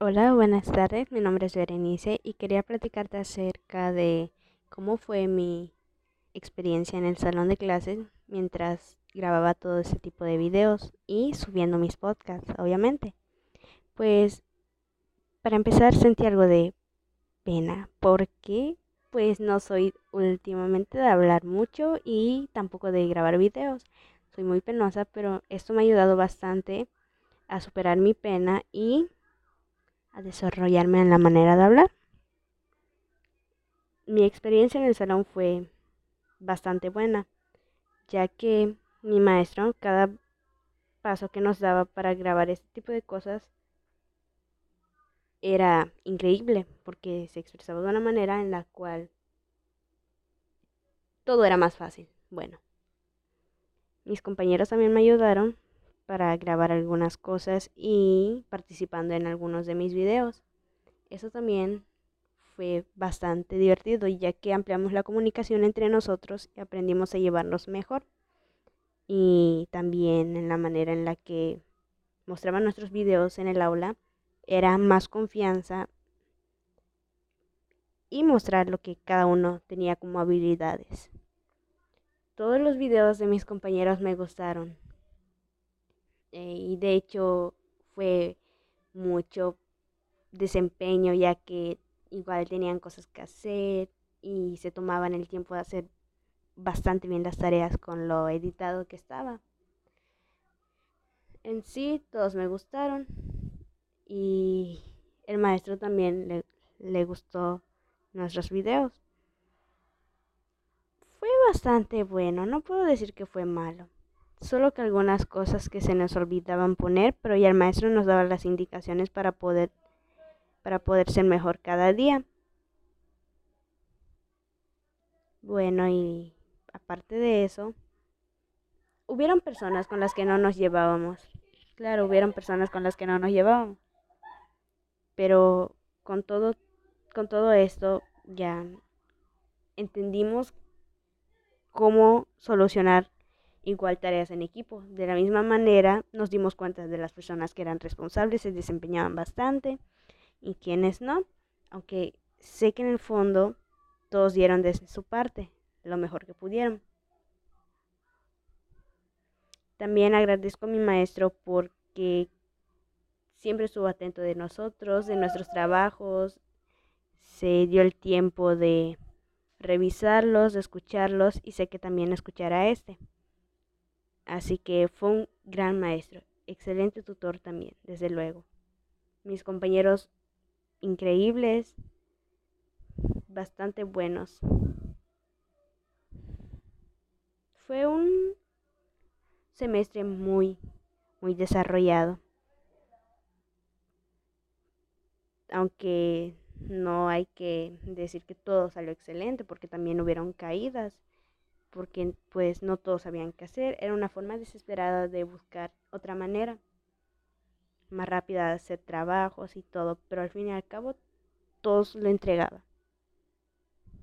Hola, buenas tardes. Mi nombre es Berenice y quería platicarte acerca de cómo fue mi experiencia en el salón de clases mientras grababa todo ese tipo de videos y subiendo mis podcasts, obviamente. Pues para empezar sentí algo de pena porque pues no soy últimamente de hablar mucho y tampoco de grabar videos. Soy muy penosa, pero esto me ha ayudado bastante a superar mi pena y a desarrollarme en la manera de hablar. Mi experiencia en el salón fue bastante buena, ya que mi maestro, cada paso que nos daba para grabar este tipo de cosas, era increíble, porque se expresaba de una manera en la cual todo era más fácil. Bueno, mis compañeros también me ayudaron para grabar algunas cosas y participando en algunos de mis videos. Eso también fue bastante divertido ya que ampliamos la comunicación entre nosotros y aprendimos a llevarnos mejor. Y también en la manera en la que mostraban nuestros videos en el aula era más confianza y mostrar lo que cada uno tenía como habilidades. Todos los videos de mis compañeros me gustaron, eh, y de hecho fue mucho desempeño ya que igual tenían cosas que hacer y se tomaban el tiempo de hacer bastante bien las tareas con lo editado que estaba. En sí, todos me gustaron y el maestro también le, le gustó nuestros videos. Fue bastante bueno, no puedo decir que fue malo solo que algunas cosas que se nos olvidaban poner, pero ya el maestro nos daba las indicaciones para poder para poder ser mejor cada día. Bueno, y aparte de eso, hubieron personas con las que no nos llevábamos. Claro, hubieron personas con las que no nos llevábamos. Pero con todo con todo esto ya entendimos cómo solucionar igual tareas en equipo. De la misma manera nos dimos cuenta de las personas que eran responsables, se desempeñaban bastante y quienes no, aunque sé que en el fondo todos dieron de su parte lo mejor que pudieron. También agradezco a mi maestro porque siempre estuvo atento de nosotros, de nuestros trabajos, se dio el tiempo de revisarlos, de escucharlos y sé que también escuchará este. Así que fue un gran maestro, excelente tutor también, desde luego. Mis compañeros increíbles, bastante buenos. Fue un semestre muy, muy desarrollado. Aunque no hay que decir que todo salió excelente, porque también hubieron caídas porque pues no todos sabían qué hacer. Era una forma desesperada de buscar otra manera más rápida de hacer trabajos y todo, pero al fin y al cabo todos lo entregaban.